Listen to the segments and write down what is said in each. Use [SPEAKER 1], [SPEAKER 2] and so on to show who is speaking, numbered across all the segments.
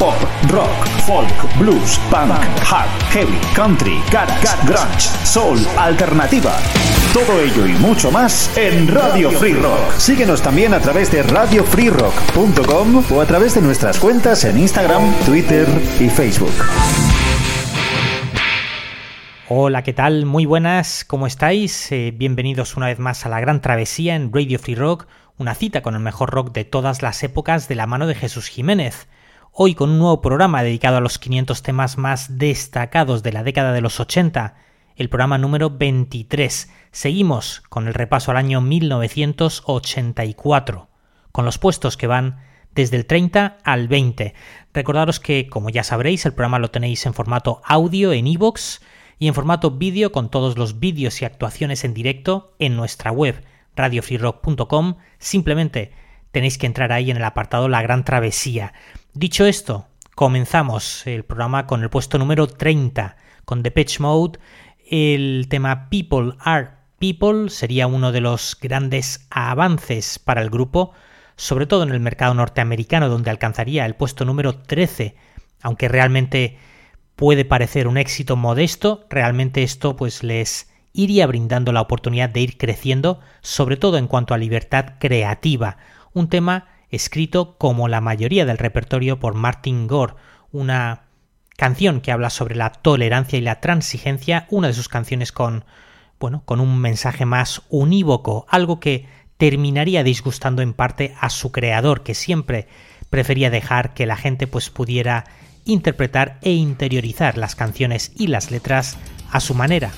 [SPEAKER 1] Pop, rock, folk, blues, punk, hard, heavy, country, garage, grunge, soul, alternativa. Todo ello y mucho más en Radio Free Rock. Síguenos también a través de radiofreerock.com o a través de nuestras cuentas en Instagram, Twitter y Facebook.
[SPEAKER 2] Hola, ¿qué tal? Muy buenas, ¿cómo estáis? Eh, bienvenidos una vez más a la gran travesía en Radio Free Rock, una cita con el mejor rock de todas las épocas de la mano de Jesús Jiménez hoy con un nuevo programa dedicado a los 500 temas más destacados de la década de los 80, el programa número 23. Seguimos con el repaso al año 1984, con los puestos que van desde el 30 al 20. Recordaros que, como ya sabréis, el programa lo tenéis en formato audio en iVoox y en formato vídeo con todos los vídeos y actuaciones en directo en nuestra web radiofreerock.com. Simplemente tenéis que entrar ahí en el apartado La Gran Travesía. Dicho esto, comenzamos el programa con el puesto número 30, con Depeche Mode. El tema People Are People sería uno de los grandes avances para el grupo, sobre todo en el mercado norteamericano, donde alcanzaría el puesto número 13, aunque realmente puede parecer un éxito modesto, realmente esto pues les iría brindando la oportunidad de ir creciendo, sobre todo en cuanto a libertad creativa, un tema escrito como la mayoría del repertorio por Martin Gore, una canción que habla sobre la tolerancia y la transigencia, una de sus canciones con bueno, con un mensaje más unívoco, algo que terminaría disgustando en parte a su creador, que siempre prefería dejar que la gente pues pudiera interpretar e interiorizar las canciones y las letras a su manera,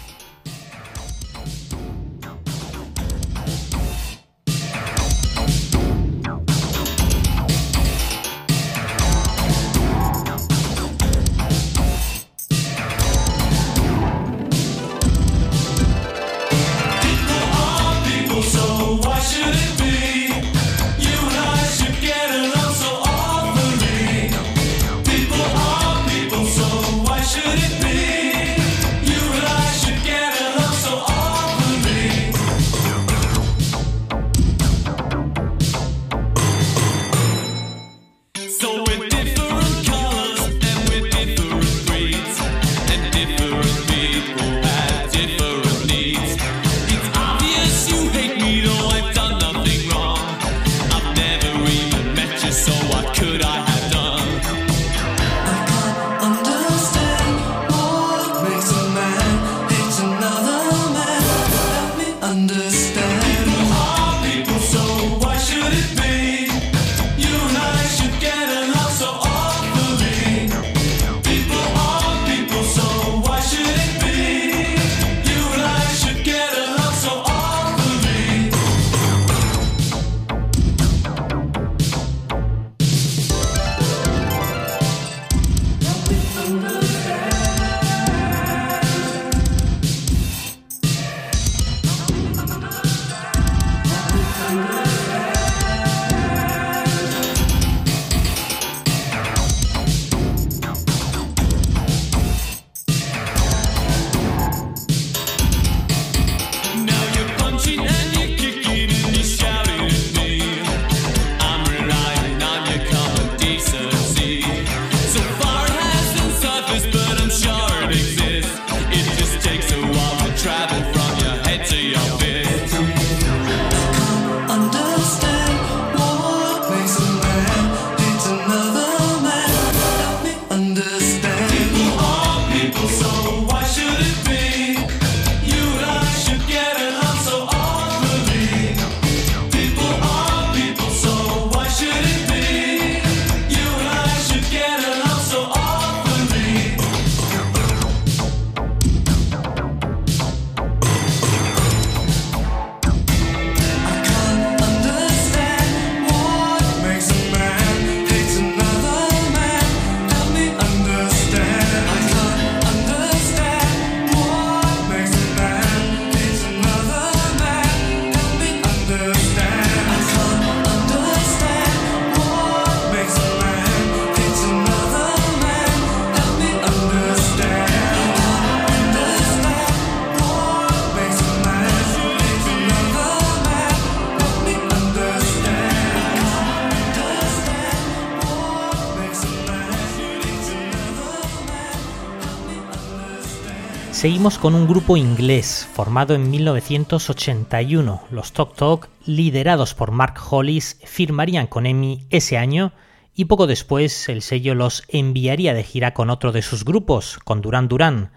[SPEAKER 2] Seguimos con un grupo inglés formado en 1981. Los Talk Talk, liderados por Mark Hollis, firmarían con EMI ese año y poco después el sello los enviaría de gira con otro de sus grupos, con Duran Duran.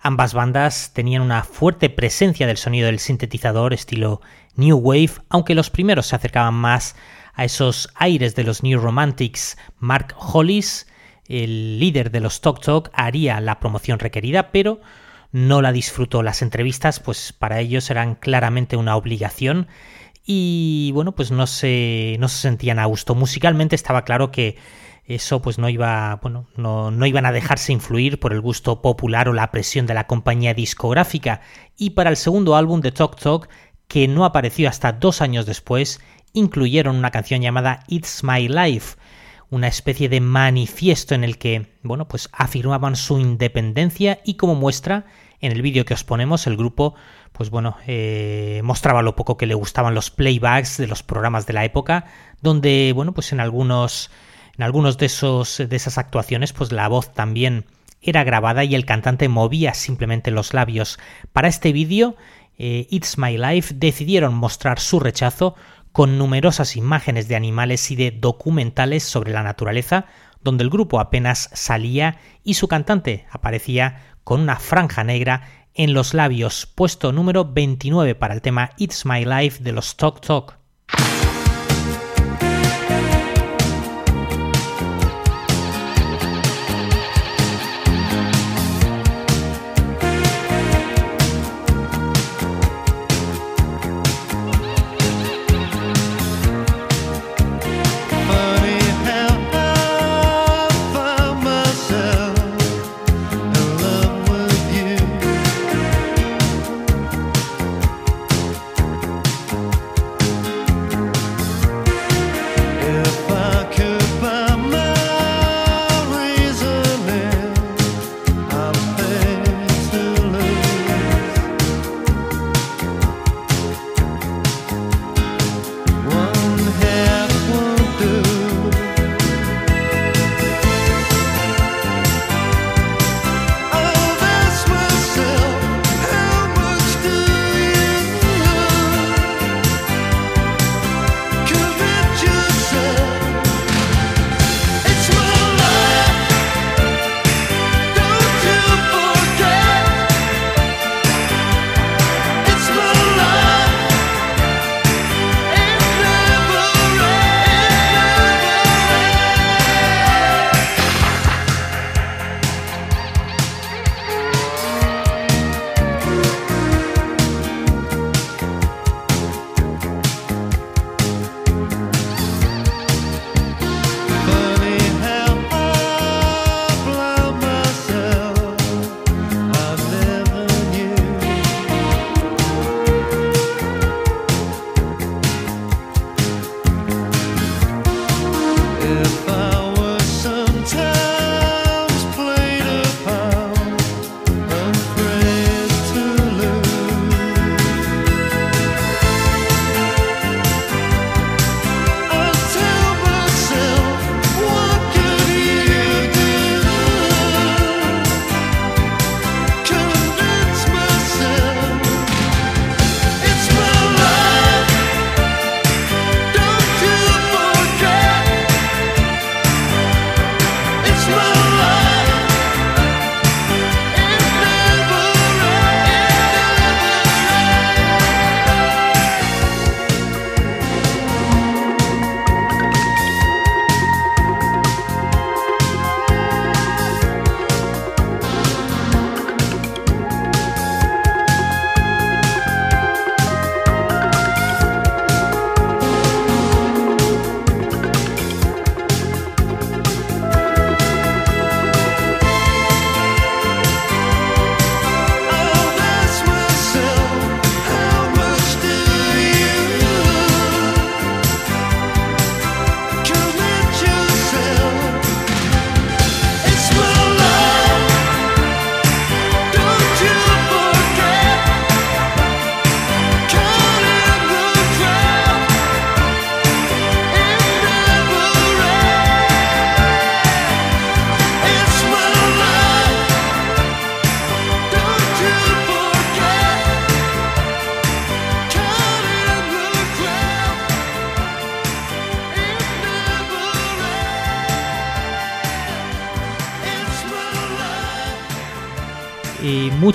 [SPEAKER 2] Ambas bandas tenían una fuerte presencia del sonido del sintetizador estilo New Wave, aunque los primeros se acercaban más a esos aires de los New Romantics. Mark Hollis, el líder de los Talk Talk, haría la promoción requerida, pero no la disfrutó. Las entrevistas, pues para ellos eran claramente una obligación y bueno, pues no se, no se sentían a gusto. Musicalmente estaba claro que eso pues no iba, bueno, no, no, iban a dejarse influir por el gusto popular o la presión de la compañía discográfica. Y para el segundo álbum de Talk Talk, que no apareció hasta dos años después, incluyeron una canción llamada It's My Life, una especie de manifiesto en el que, bueno, pues afirmaban su independencia y como muestra, en el vídeo que os ponemos, el grupo, pues bueno, eh, mostraba lo poco que le gustaban los playbacks de los programas de la época, donde, bueno, pues en algunos, en algunos de esos, de esas actuaciones, pues la voz también era grabada y el cantante movía simplemente los labios. Para este vídeo, eh, It's My Life decidieron mostrar su rechazo con numerosas imágenes de animales y de documentales sobre la naturaleza, donde el grupo apenas salía y su cantante aparecía con una franja negra en los labios, puesto número 29 para el tema It's My Life de los Talk Talk.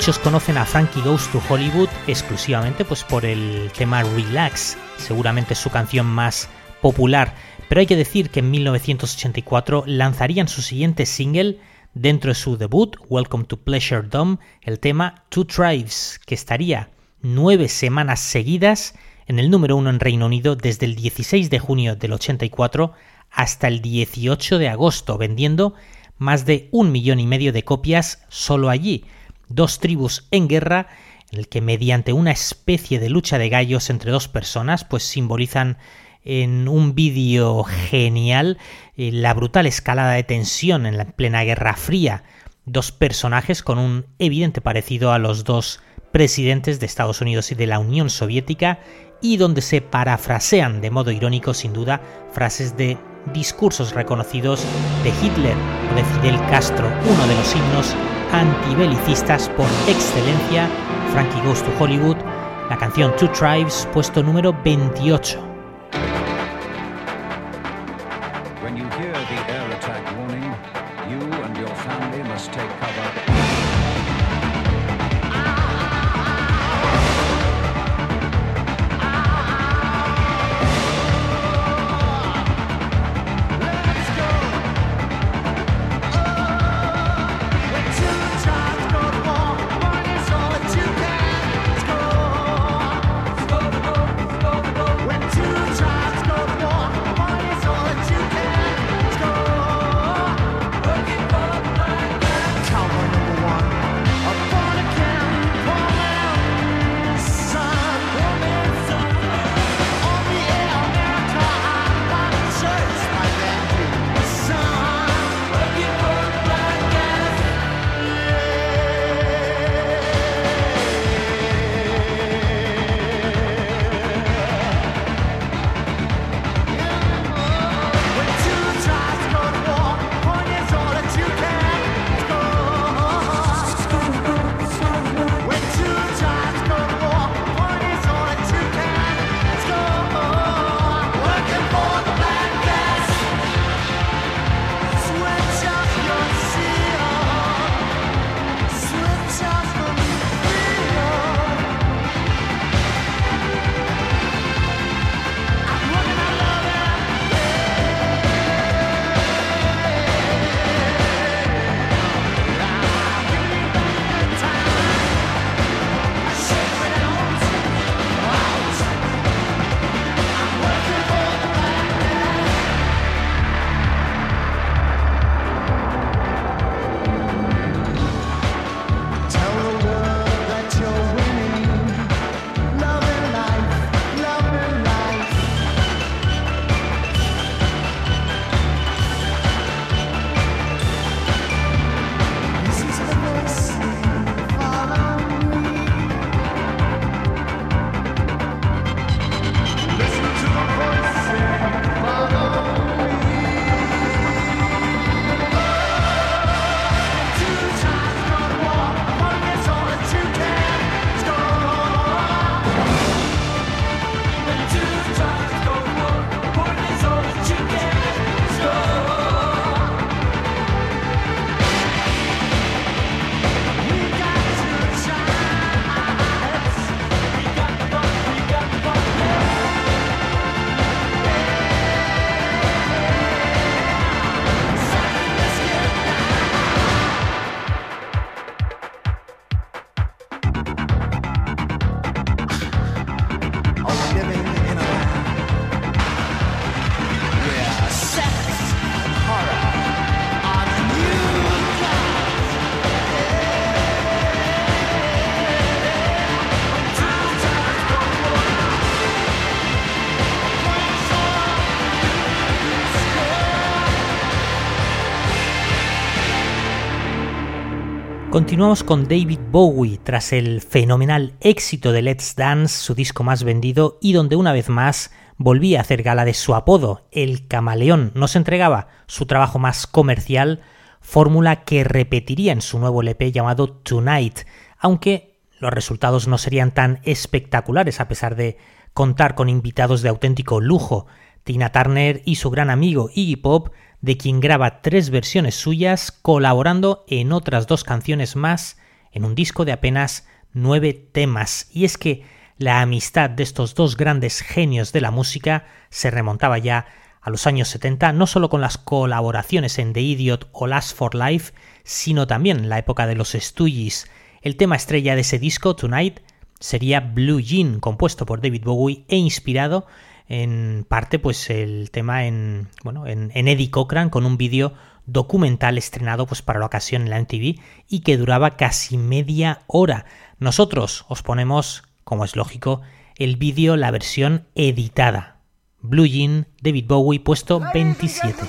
[SPEAKER 2] Muchos conocen a Frankie Goes to Hollywood exclusivamente pues, por el tema Relax, seguramente su canción más popular, pero hay que decir que en 1984 lanzarían su siguiente single dentro de su debut, Welcome to Pleasure Dome, el tema Two Tribes, que estaría nueve semanas seguidas en el número uno en Reino Unido desde el 16 de junio del 84 hasta el 18 de agosto, vendiendo más de un millón y medio de copias solo allí, dos tribus en guerra, en el que mediante una especie de lucha de gallos entre dos personas, pues simbolizan en un vídeo genial eh, la brutal escalada de tensión en la plena Guerra Fría, dos personajes con un evidente parecido a los dos presidentes de Estados Unidos y de la Unión Soviética, y donde se parafrasean de modo irónico sin duda frases de discursos reconocidos de Hitler o de Fidel Castro, uno de los himnos antibelicistas por excelencia, Frankie Goes to Hollywood, la canción Two Tribes, puesto número 28. Continuamos con David Bowie tras el fenomenal éxito de Let's Dance, su disco más vendido y donde una vez más volvía a hacer gala de su apodo, el camaleón. Nos entregaba su trabajo más comercial, fórmula que repetiría en su nuevo LP llamado Tonight, aunque los resultados no serían tan espectaculares a pesar de contar con invitados de auténtico lujo. Tina Turner y su gran amigo Iggy Pop de quien graba tres versiones suyas, colaborando en otras dos canciones más en un disco de apenas nueve temas. Y es que la amistad de estos dos grandes genios de la música se remontaba ya a los años 70, no solo con las colaboraciones en The Idiot o Last for Life, sino también en la época de los Stooges. El tema estrella de ese disco, Tonight, sería Blue Jean, compuesto por David Bowie e inspirado en parte pues el tema en bueno en, Eddie Cochran con un vídeo documental estrenado pues para la ocasión en la MTV y que duraba casi media hora. Nosotros os ponemos, como es lógico, el vídeo, la versión editada. Blue Jean, David Bowie, puesto 27.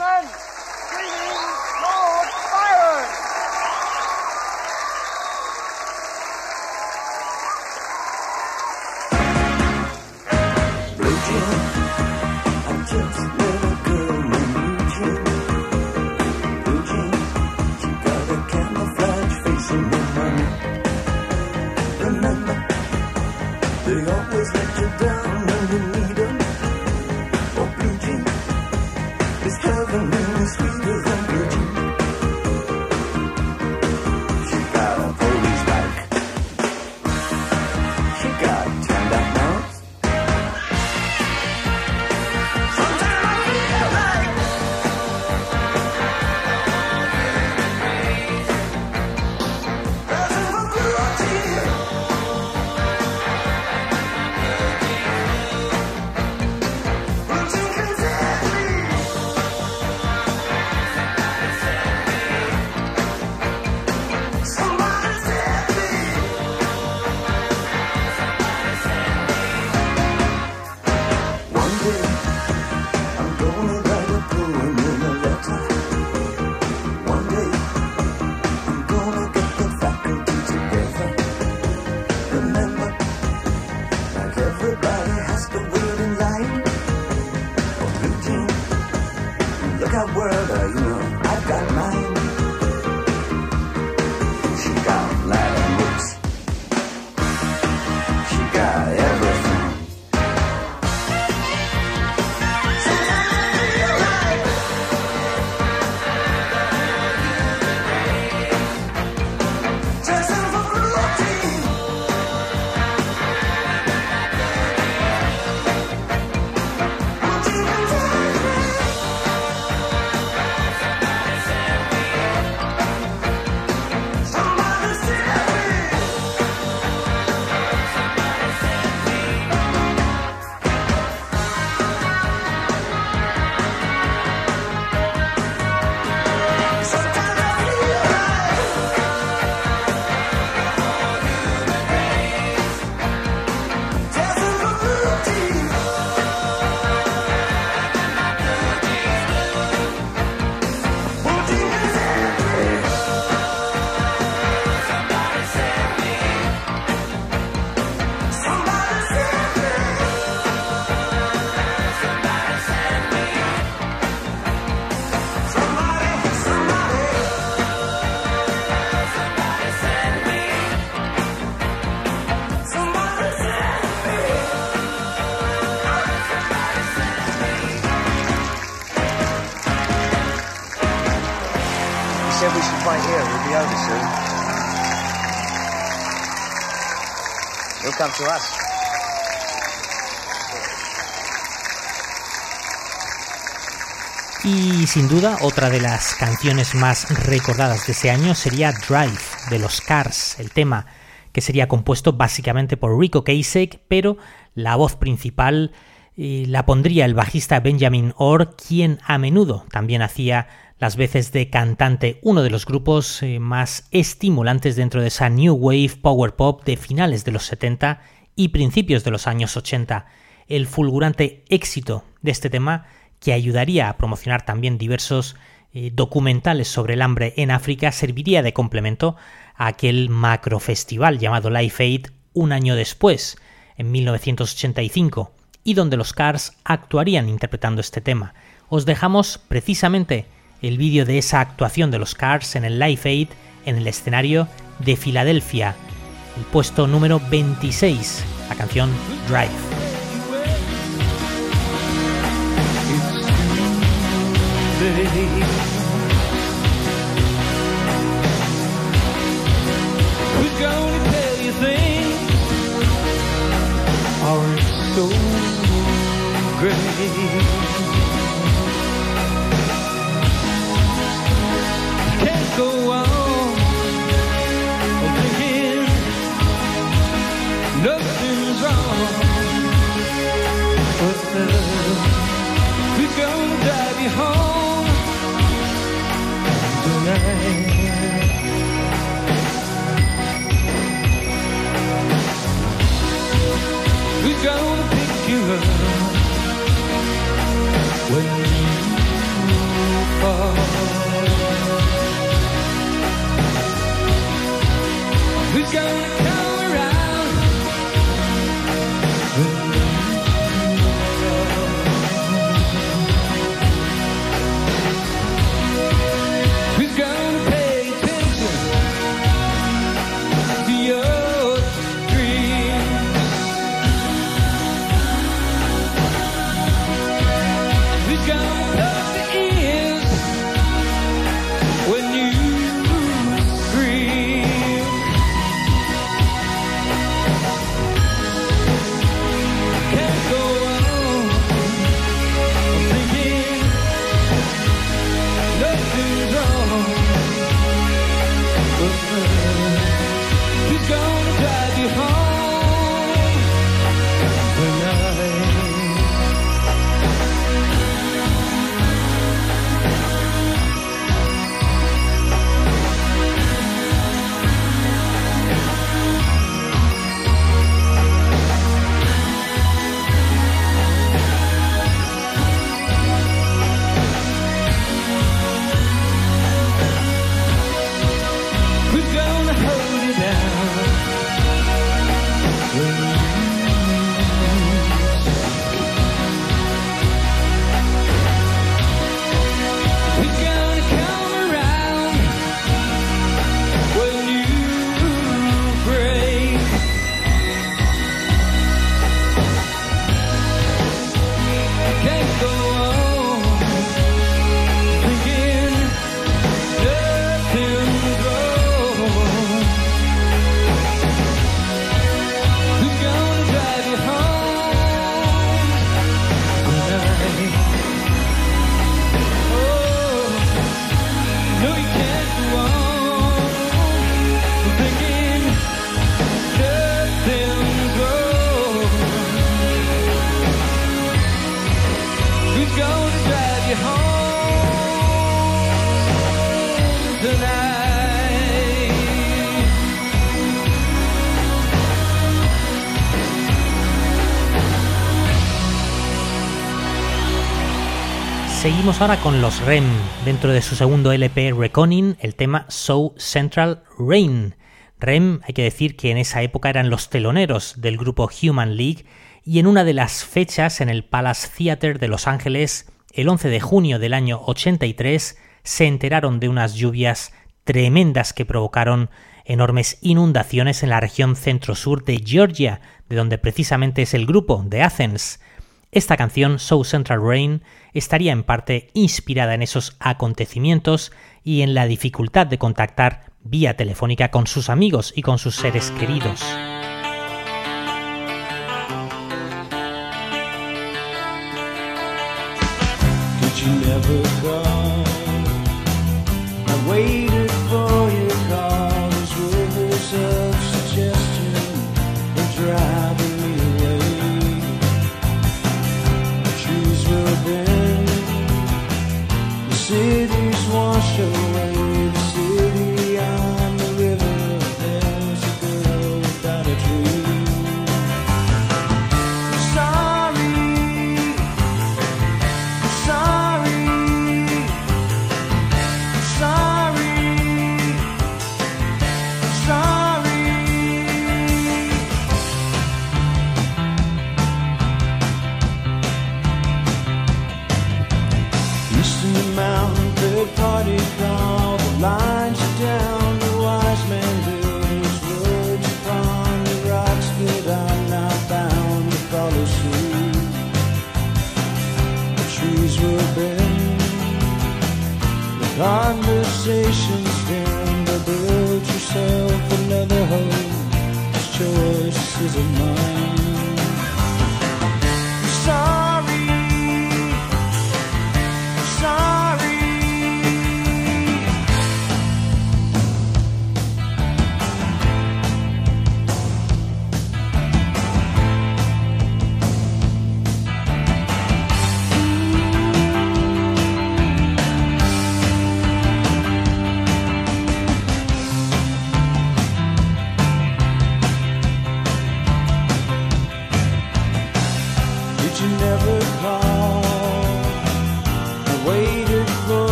[SPEAKER 2] Y sin duda, otra de las canciones más recordadas de ese año sería Drive de los Cars, el tema que sería compuesto básicamente por Rico Kasich, pero la voz principal eh, la pondría el bajista Benjamin Orr, quien a menudo también hacía las veces de cantante, uno de los grupos eh, más estimulantes dentro de esa New Wave Power Pop de finales de los 70 y principios de los años 80. El fulgurante éxito de este tema, que ayudaría a promocionar también diversos eh, documentales sobre el hambre en África, serviría de complemento a aquel macro festival llamado Life Aid un año después, en 1985, y donde los Cars actuarían interpretando este tema. Os dejamos precisamente el vídeo de esa actuación de los Cars en el Live Aid en el escenario de Filadelfia, el puesto número 26, la canción Drive.
[SPEAKER 3] Gonna pick you up when you fall? Who's gonna
[SPEAKER 4] Ahora con los REM, dentro de su segundo LP Reckoning, el tema So Central Rain. REM, hay que decir que en esa época eran los teloneros del grupo Human League y en una de las fechas en el Palace Theatre de Los Ángeles, el 11 de junio del año 83, se enteraron de unas lluvias tremendas que provocaron enormes inundaciones en la región centro-sur de Georgia, de donde precisamente es el grupo, de Athens. Esta canción, So Central Rain, estaría en parte inspirada en esos acontecimientos y en la dificultad de contactar vía telefónica con sus amigos y con sus seres queridos.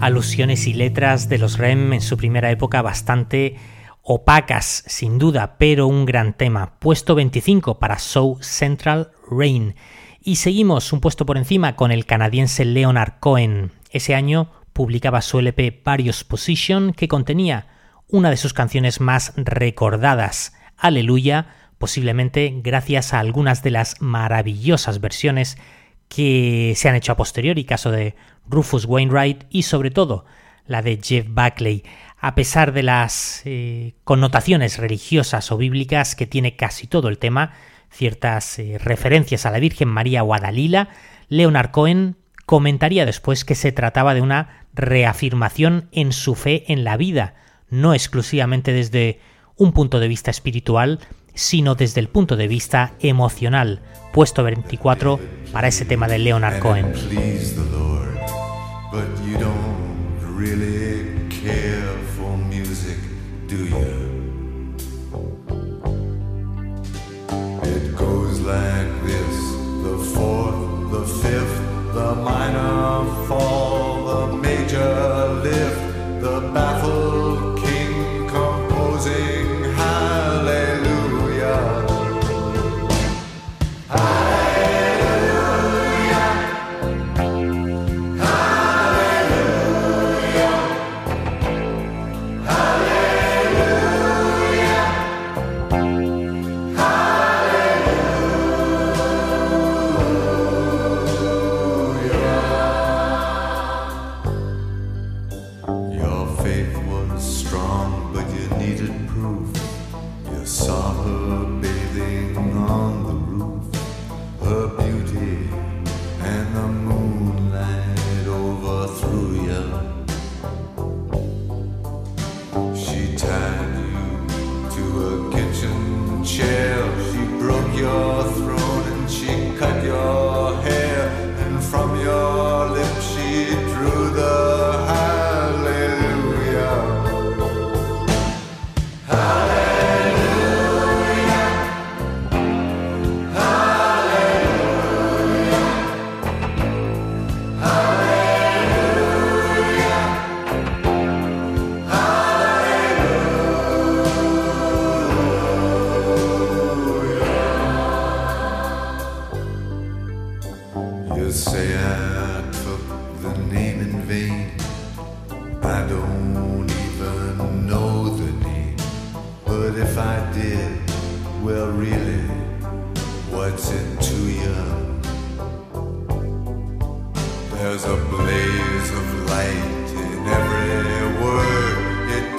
[SPEAKER 2] Alusiones y letras de los REM en su primera época bastante opacas, sin duda, pero un gran tema. Puesto 25 para Show Central Rain. Y seguimos un puesto por encima con el canadiense Leonard Cohen. Ese año publicaba su LP Various Position que contenía una de sus canciones más recordadas, Aleluya, posiblemente gracias a algunas de las maravillosas versiones que se han hecho a posteriori, caso de Rufus Wainwright y sobre todo la de Jeff Buckley, a pesar de las eh, connotaciones religiosas o bíblicas que tiene casi todo el tema, ciertas eh, referencias a la Virgen María o a Dalila, Leonard Cohen comentaría después que se trataba de una reafirmación en su fe en la vida, no exclusivamente desde un punto de vista espiritual, sino desde el punto de vista emocional, puesto 24 para ese tema de Leonard Cohen.
[SPEAKER 5] the minor fall, the major lift, the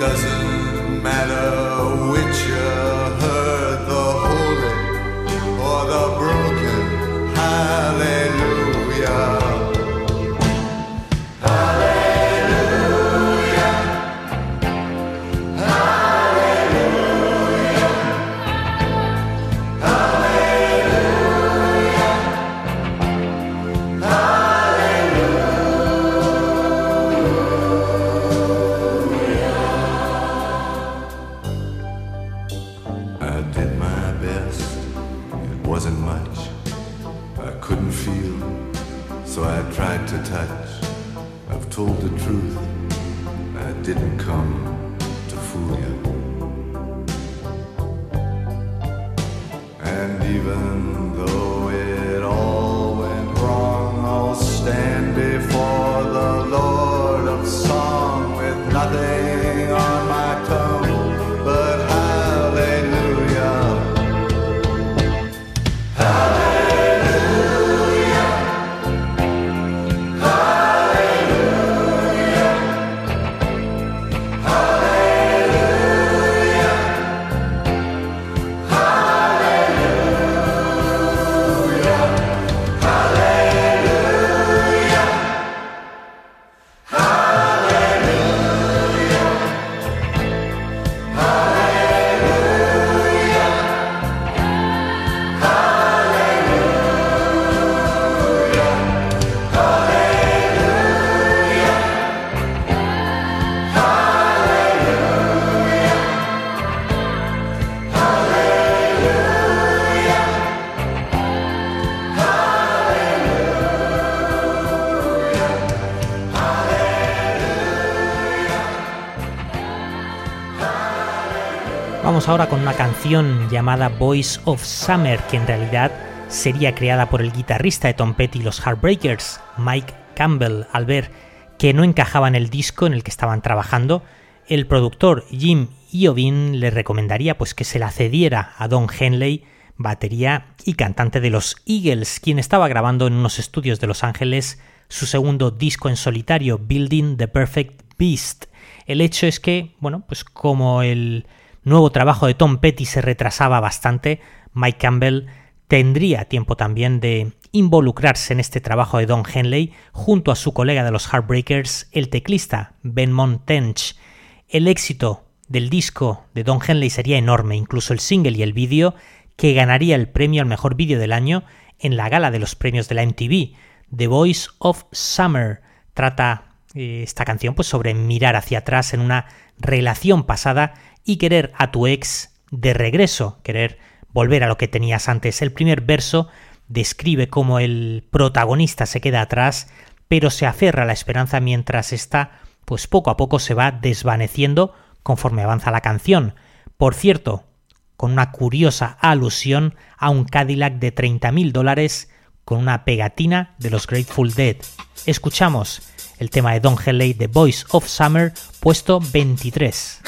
[SPEAKER 5] doesn't
[SPEAKER 2] Ahora con una canción llamada Voice of Summer, que en realidad sería creada por el guitarrista de Tom Petty y los Heartbreakers, Mike Campbell, al ver que no encajaba en el disco en el que estaban trabajando, el productor Jim Iovine le recomendaría pues que se la cediera a Don Henley, batería y cantante de los Eagles, quien estaba grabando en unos estudios de Los Ángeles su segundo disco en solitario, Building the Perfect Beast. El hecho es que, bueno, pues como el nuevo trabajo de Tom Petty se retrasaba bastante, Mike Campbell tendría tiempo también de involucrarse en este trabajo de Don Henley junto a su colega de los Heartbreakers, el teclista Ben Tench. El éxito del disco de Don Henley sería enorme, incluso el single y el vídeo, que ganaría el premio al mejor vídeo del año en la gala de los premios de la MTV. The Voice of Summer trata eh, esta canción pues sobre mirar hacia atrás en una relación pasada y querer a tu ex de regreso, querer volver a lo que tenías antes. El primer verso describe cómo el protagonista se queda atrás, pero se aferra a la esperanza mientras esta, pues poco a poco se va desvaneciendo conforme avanza la canción. Por cierto, con una curiosa alusión a un Cadillac de 30.000 dólares con una pegatina de los Grateful Dead. Escuchamos el tema de Don Henley, The Voice of Summer, puesto 23.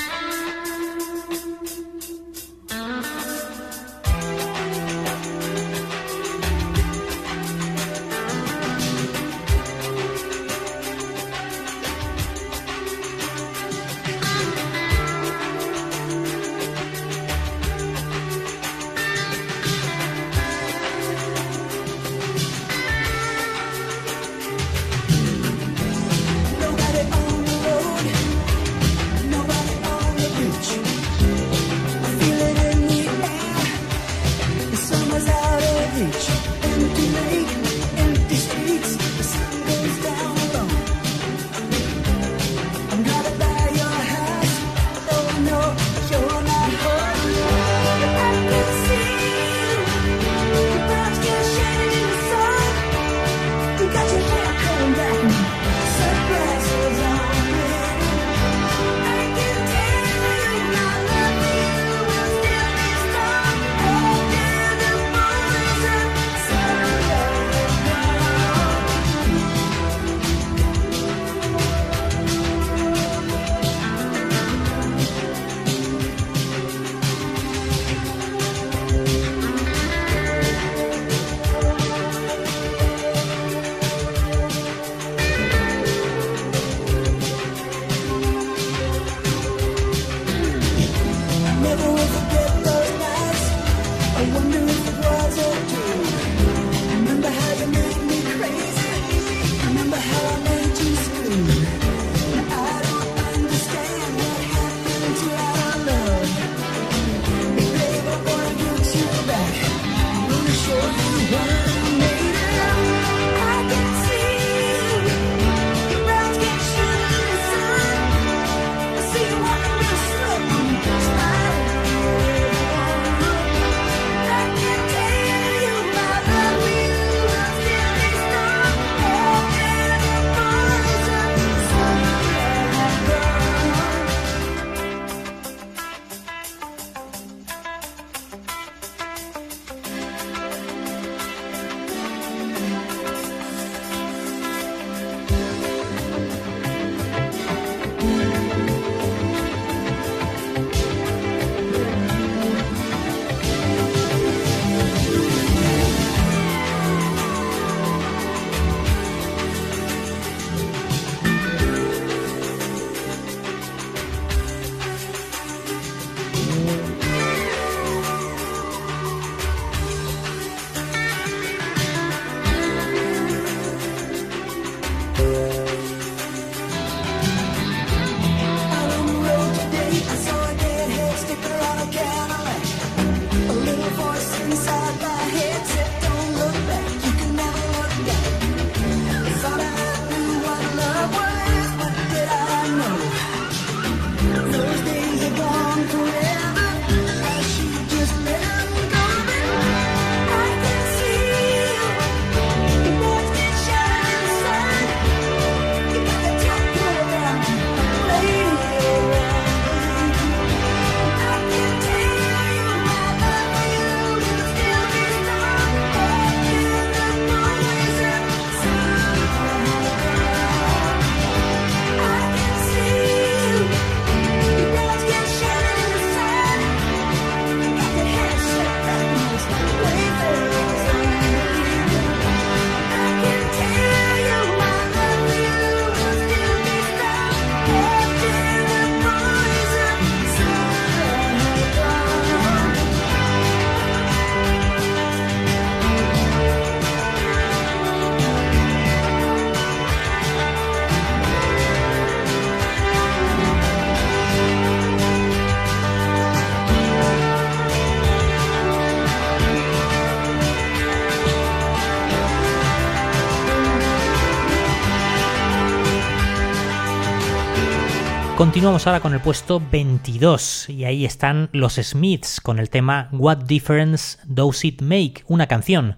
[SPEAKER 2] Continuamos ahora con el puesto 22 y ahí están los Smiths con el tema What Difference Does It Make, una canción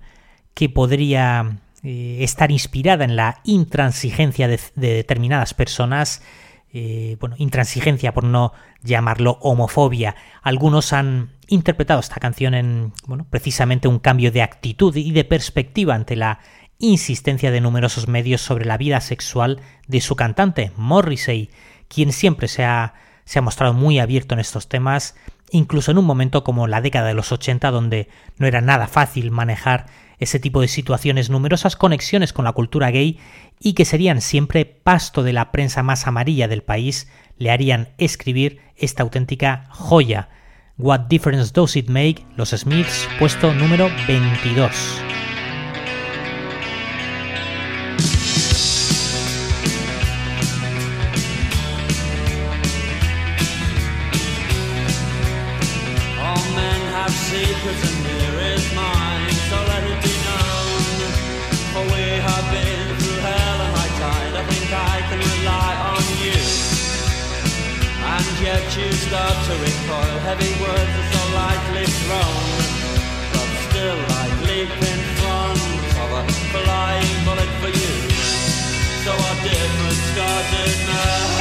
[SPEAKER 2] que podría eh, estar inspirada en la intransigencia de, de determinadas personas, eh, bueno, intransigencia por no llamarlo homofobia. Algunos han interpretado esta canción en, bueno, precisamente un cambio de actitud y de perspectiva ante la insistencia de numerosos medios sobre la vida sexual de su cantante, Morrissey quien siempre se ha, se ha mostrado muy abierto en estos temas, incluso en un momento como la década de los 80, donde no era nada fácil manejar ese tipo de situaciones, numerosas conexiones con la cultura gay y que serían siempre pasto de la prensa más amarilla del país, le harían escribir esta auténtica joya. What Difference Does It Make? Los Smiths, puesto número 22.
[SPEAKER 6] Start to recoil, heavy words are so lightly thrown. But still I leap in front of a flying bullet for you. So what difference it make?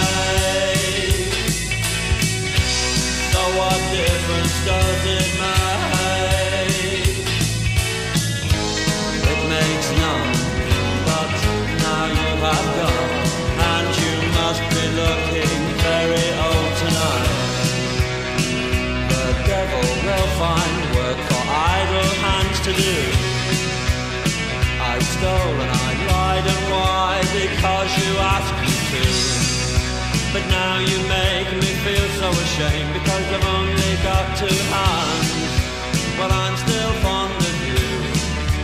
[SPEAKER 6] So what difference it make? It makes none, but now you have gone, and you must be looking to do. I stole and I lied, and why? Because you asked me to. But now you make me feel so ashamed because I've only got two hands. But I'm still fond of you.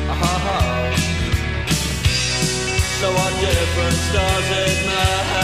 [SPEAKER 6] Oh, so what difference does it make?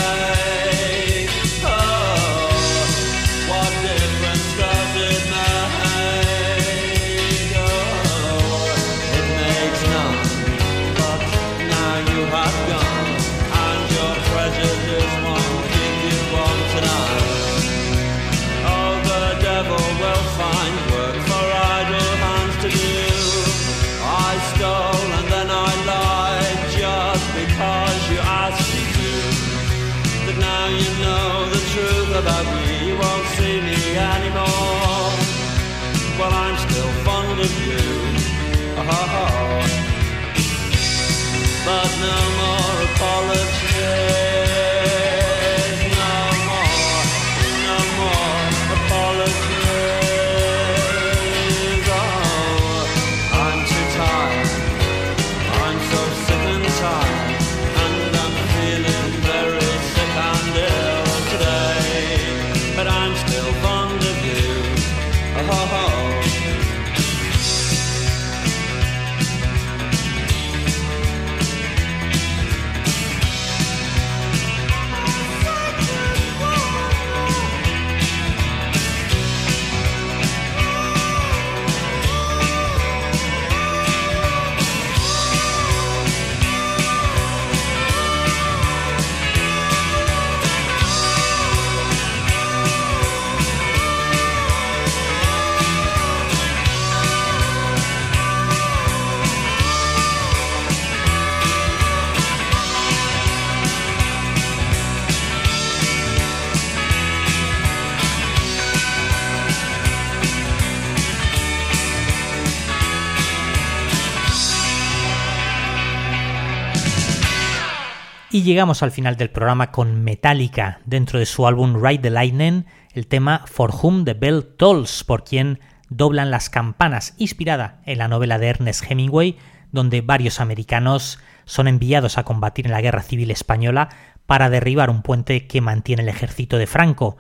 [SPEAKER 2] Llegamos al final del programa con Metallica, dentro de su álbum Ride the Lightning, el tema For Whom the Bell Tolls, por quien doblan las campanas, inspirada en la novela de Ernest Hemingway, donde varios americanos son enviados a combatir en la Guerra Civil Española para derribar un puente que mantiene el ejército de Franco.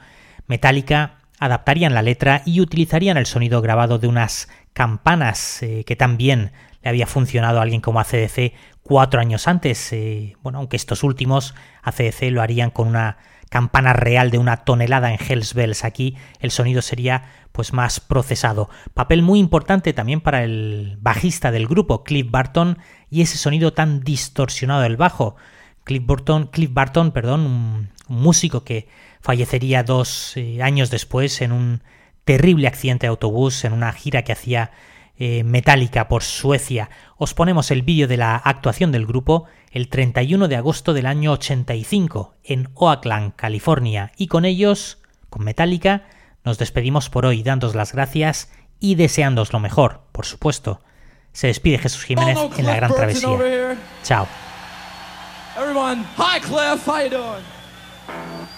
[SPEAKER 2] Metallica adaptarían la letra y utilizarían el sonido grabado de unas campanas eh, que también había funcionado a alguien como ACDC cuatro años antes. Eh, bueno, aunque estos últimos ACDC lo harían con una campana real de una tonelada en Hells Bells. Aquí el sonido sería pues más procesado. Papel muy importante también para el bajista del grupo, Cliff Barton, y ese sonido tan distorsionado del bajo. Cliff Barton, Cliff Barton, perdón, un, un músico que fallecería dos eh, años después en un terrible accidente de autobús en una gira que hacía eh, Metallica por Suecia. Os ponemos el vídeo de la actuación del grupo el 31 de agosto del año 85 en Oakland, California. Y con ellos, con Metallica, nos despedimos por hoy, dándos las gracias y deseándos lo mejor, por supuesto. Se despide Jesús Jiménez en la gran travesía. Chao.
[SPEAKER 7] Everyone, hi Cliff, how you doing?